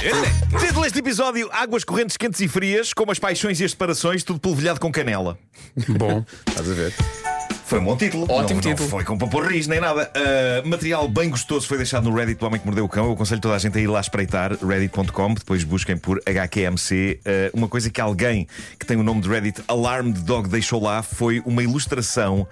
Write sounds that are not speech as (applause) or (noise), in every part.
Título deste episódio: Águas correntes quentes e frias, como as paixões e as separações, tudo polvilhado com canela. Bom, estás a ver? Foi um bom título. Ótimo não, título. Não foi com paporris nem nada. Uh, material bem gostoso foi deixado no Reddit do Homem que Mordeu o Cão. Eu aconselho toda a gente a ir lá espreitar, reddit.com. Depois busquem por HQMC. Uh, uma coisa que alguém que tem o nome de Reddit Alarmed Dog deixou lá foi uma ilustração.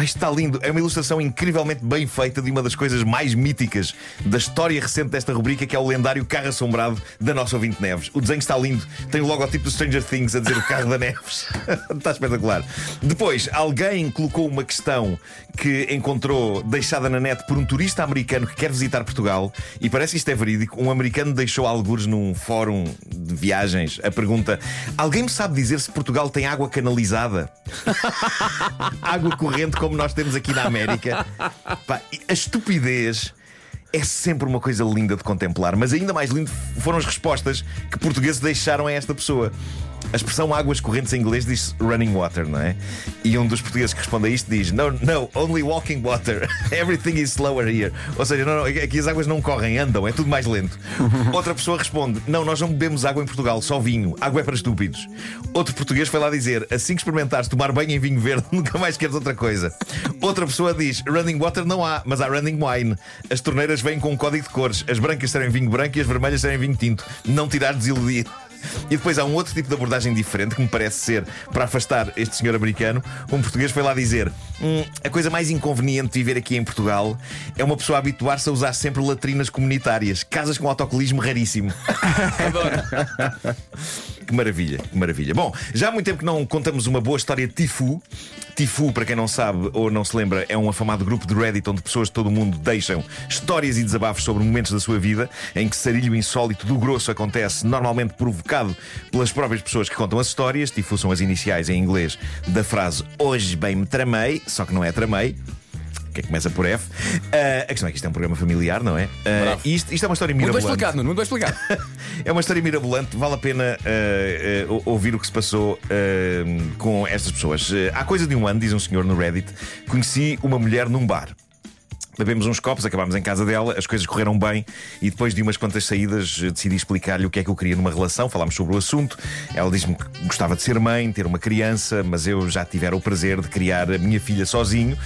Isto está lindo. É uma ilustração incrivelmente bem feita de uma das coisas mais míticas da história recente desta rubrica, que é o lendário carro assombrado da nossa ouvinte Neves. O desenho está lindo. Tem o logotipo do Stranger Things a dizer o carro da Neves. está (laughs) espetacular. Depois, alguém colocou uma questão que encontrou deixada na net por um turista americano que quer visitar Portugal e parece que isto é verídico. Um americano deixou algures num fórum de viagens a pergunta: Alguém me sabe dizer se Portugal tem água canalizada? (laughs) água corrente como nós temos aqui na América. Pá, a estupidez. É sempre uma coisa linda de contemplar, mas ainda mais lindo foram as respostas que portugueses deixaram a esta pessoa. A expressão águas correntes em inglês diz running water, não é? E um dos portugueses que responde a isto diz: No, no, only walking water. (laughs) Everything is slower here. Ou seja, não, não, aqui as águas não correm, andam, é tudo mais lento. (laughs) Outra pessoa responde: Não, nós não bebemos água em Portugal, só vinho. Água é para estúpidos. Outro português foi lá dizer: Assim que experimentares tomar banho em vinho verde, (laughs) nunca mais queres outra coisa. Outra pessoa diz: Running water não há, mas há running wine. As torneiras vêm com um código de cores. As brancas serem vinho branco e as vermelhas serem vinho tinto. Não tirar desiludir. E depois há um outro tipo de abordagem diferente que me parece ser para afastar este senhor americano. Um português foi lá dizer: "Hum, a coisa mais inconveniente de viver aqui em Portugal é uma pessoa habituar-se a usar sempre latrinas comunitárias, casas com autocolismo raríssimo. (laughs) Que maravilha, que maravilha. Bom, já há muito tempo que não contamos uma boa história de Tifu. Tifu, para quem não sabe ou não se lembra, é um afamado grupo de Reddit onde pessoas de todo o mundo deixam histórias e desabafos sobre momentos da sua vida em que sarilho insólito do grosso acontece, normalmente provocado pelas próprias pessoas que contam as histórias. Tifu são as iniciais em inglês da frase Hoje bem me tramei, só que não é tramei. Que começa por F. Ah, a questão é que isto é um programa familiar, não é? Bravo. isto, isto é uma história Muito bem mirabolante. explicado, Nuno, muito bem explicado. (laughs) É uma história mirabolante, vale a pena eh, ouvir o que se passou com estas pessoas. Há coisa de um ano, diz um senhor no Reddit, conheci uma mulher num bar. Bebemos uns copos, acabámos em casa dela, as coisas correram bem e depois de umas quantas saídas decidi explicar-lhe o que é que eu queria numa relação. Falámos sobre o assunto. Ela disse-me que gostava de ser mãe, ter uma criança, mas eu já tivera o prazer de criar a minha filha sozinho,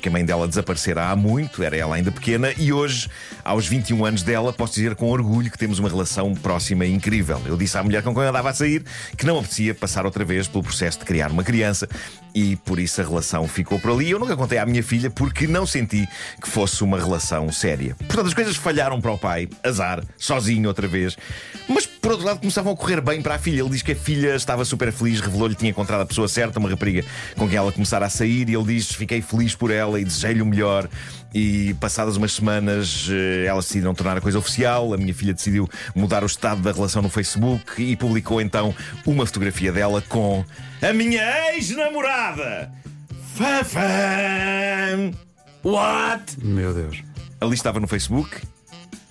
porque a mãe dela desaparecera há muito, era ela ainda pequena, e hoje, aos 21 anos dela, posso dizer com orgulho que temos uma relação próxima e incrível. Eu disse à mulher com quem eu andava a sair que não apetecia passar outra vez pelo processo de criar uma criança e por isso a relação ficou por ali. Eu nunca contei à minha filha porque não senti que fosse uma relação séria. Portanto, as coisas falharam para o pai, azar, sozinho outra vez. Mas por outro lado começavam a correr bem para a filha. Ele diz que a filha estava super feliz, revelou-lhe que tinha encontrado a pessoa certa, uma rapariga com quem ela começara a sair, e ele diz: Fiquei feliz por ela e desejei-lhe o melhor. E passadas umas semanas, eh, elas decidiram tornar a coisa oficial. A minha filha decidiu mudar o estado da relação no Facebook e publicou então uma fotografia dela com a minha ex-namorada. Fafam! What? Meu Deus. Ali estava no Facebook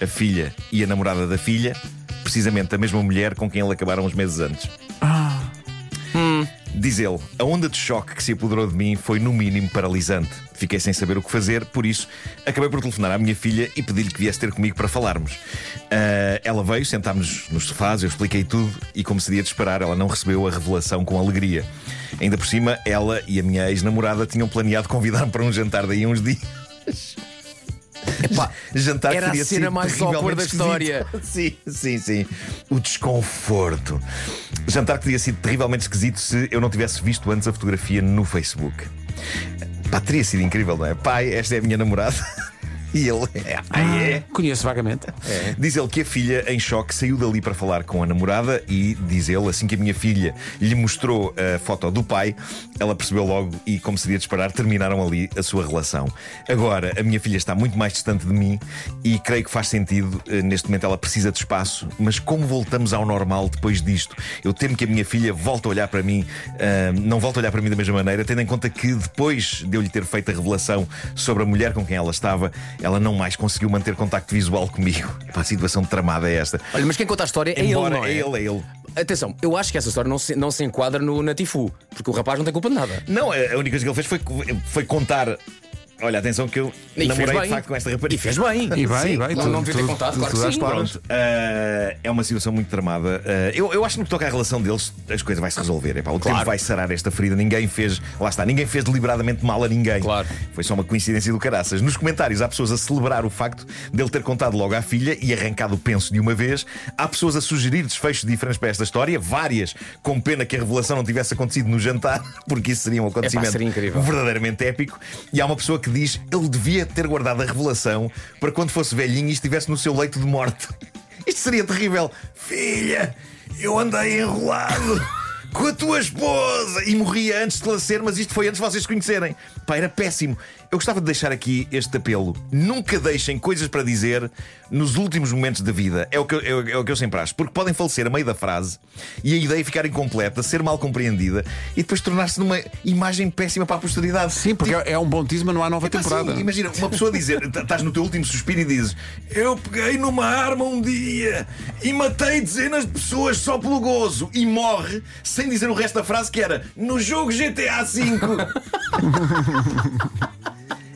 a filha e a namorada da filha, precisamente a mesma mulher com quem ele acabaram uns meses antes. Diz ele, a onda de choque que se apoderou de mim foi no mínimo paralisante. Fiquei sem saber o que fazer, por isso acabei por telefonar à minha filha e pedir-lhe que viesse ter comigo para falarmos. Ah, ela veio, sentámos nos sofás, eu expliquei tudo e, como seria de esperar, ela não recebeu a revelação com alegria. Ainda por cima, ela e a minha ex-namorada tinham planeado convidar-me para um jantar daí uns dias. Epá, (laughs) jantar era a teria cena sido mais awkward da história. (laughs) Sim, sim, sim. O desconforto. Jantar que teria sido terrivelmente esquisito se eu não tivesse visto antes a fotografia no Facebook. Pá, teria sido incrível, não é? Pai, esta é a minha namorada. E ele. É, ah, é. Conheço vagamente. Diz ele que a filha, em choque, saiu dali para falar com a namorada e diz ele, assim que a minha filha lhe mostrou a foto do pai, ela percebeu logo e, como seria de esperar, terminaram ali a sua relação. Agora, a minha filha está muito mais distante de mim e creio que faz sentido. eh, Neste momento ela precisa de espaço, mas como voltamos ao normal depois disto? Eu temo que a minha filha volte a olhar para mim, ah, não volte a olhar para mim da mesma maneira, tendo em conta que depois de eu lhe ter feito a revelação sobre a mulher com quem ela estava, ela não mais conseguiu manter contacto visual comigo. Pá, a situação tramada é esta. Olha, mas quem conta a história é Embora ele, não é? é ele, é ele. Atenção, eu acho que essa história não se, não se enquadra no Natifu, porque o rapaz não tem culpa de nada. Não, a única coisa que ele fez foi, foi contar. Olha, atenção que eu E namorei de facto com esta rapariga. E fez bem. E bem, Sim, e bem. não- tu- não devia ter contado, tu- claro tu que sim. Pronto, eh, é uma situação muito tramada. Eh, eu, eu acho que no que toca à relação deles, as coisas vai se resolver. Epá, o Claro. tempo vai sarar esta ferida. Ninguém fez, lá está, ninguém fez deliberadamente mal a ninguém. Claro. Foi só uma coincidência do caraças. Nos comentários há pessoas a celebrar o facto dele ter contado logo à filha e arrancado o penso de uma vez. Há pessoas a sugerir desfechos diferentes para esta história, várias, com pena que a revelação não tivesse acontecido no jantar, (laughs) porque isso seria um acontecimento seria incrível. verdadeiramente épico. E há uma pessoa que diz ele devia ter guardado a revelação para quando fosse velhinho e estivesse no seu leito de morte. (laughs) Isto seria terrível. Filha, eu andei enrolado com a tua esposa e morria antes de falecer, mas isto foi antes de vocês se conhecerem. Pá, era péssimo. Eu gostava de deixar aqui este apelo. Nunca deixem coisas para dizer nos últimos momentos da vida. É o que eu, é o- é o que eu sempre acho. Porque podem falecer a meio da frase e a ideia ficar incompleta, ser mal compreendida e depois tornar-se numa imagem péssima para a posteridade. Sim, porque é é um bom teaser, mas não há nova Epá, temporada. sim, imagina, uma pessoa dizer, t- estás no teu último suspiro e dizes: Eu peguei numa arma um dia e matei dezenas de pessoas só pelo gozo e morre sem dizer o resto da frase que era no jogo GTA V.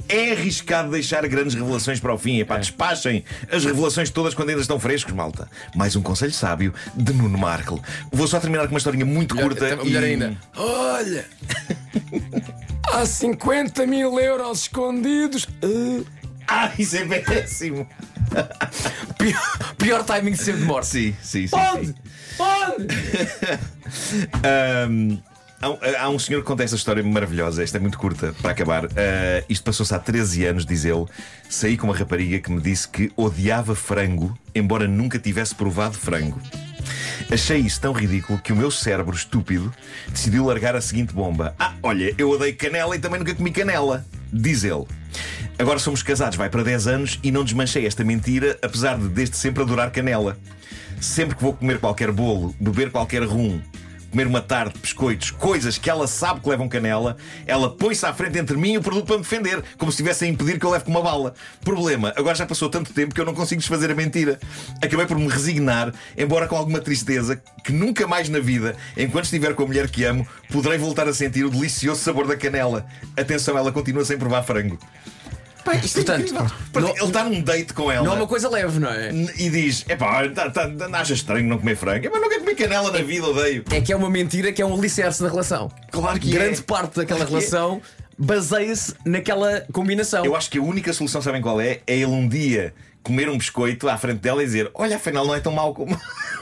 É arriscado deixar grandes revelações para o fim. Epá, despachem as revelações todas quando ainda estão frescos, malta. Mais um conselho sábio de Nuno Markle. Vou só terminar com uma historinha muito curta. Melhor, melhor e- ainda. Olha! Há 50 mil euros escondidos. Uh, Ah, isso é péssimo. Pior, pior timing de sempre de morte. Sim, sim, sim. Onde? sim. Onde? (laughs) Ahm, há, um- há um senhor que conta esta história maravilhosa, esta é muito curta para acabar. Ah, isto passou-se há 13 anos, diz ele. Saí com uma rapariga que me disse que odiava frango, embora nunca tivesse provado frango. Achei isso tão ridículo que o meu cérebro estúpido decidiu largar a seguinte bomba: Ah, olha, eu odeio canela e também nunca comi canela. Diz ele. Agora somos casados, vai para 10 anos e não desmanchei esta mentira, apesar de desde sempre adorar canela. Sempre que vou comer qualquer bolo, beber qualquer rum, comer uma tarde de biscoitos, coisas que ela sabe que levam canela, ela põe-se à frente entre mim e o produto para me defender, como se estivesse a impedir que eu leve com uma bala. Problema, agora já passou tanto tempo que eu não consigo desfazer a mentira. Acabei por me resignar, embora com alguma tristeza, que nunca mais na vida, enquanto estiver com a mulher que amo, poderei voltar a sentir o delicioso sabor da canela. Atenção, ela continua sem provar frango. Pá, isto é Portanto, incrível. Porque não- ele está num date com ela Não é uma coisa leve, não é? e diz: Epá, tá, tá, achas estranho não comer frango? Epá, nunca comi canela na vida, odeio. É que é uma mentira que é um alicerce da relação. Claro que Grande é. parte daquela Claro é. relação baseia-se naquela combinação. Eu acho que a única solução, sabem qual é? É ele um dia comer um biscoito à frente dela e dizer: Olha, afinal não é tão mau como. (laughs)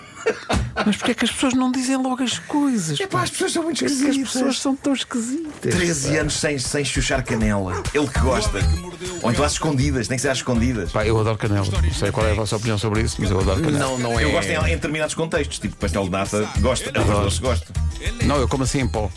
Mas porquê é que as pessoas não dizem logo as coisas? Epá, as pessoas são muito é que as esquisitas. pessoas são tão esquisitas? 13 anos sem, sem chuchar canela. Ele que gosta. Ou então às escondidas, tem que ser às escondidas. Pá, eu adoro canela. Não sei qual é a vossa opinião sobre isso, mas eu adoro canela. Não, não é. Eu gosto em, em determinados contextos, tipo pastel de nata, gosto, arroz doce, gosto. Não, eu como assim em pó.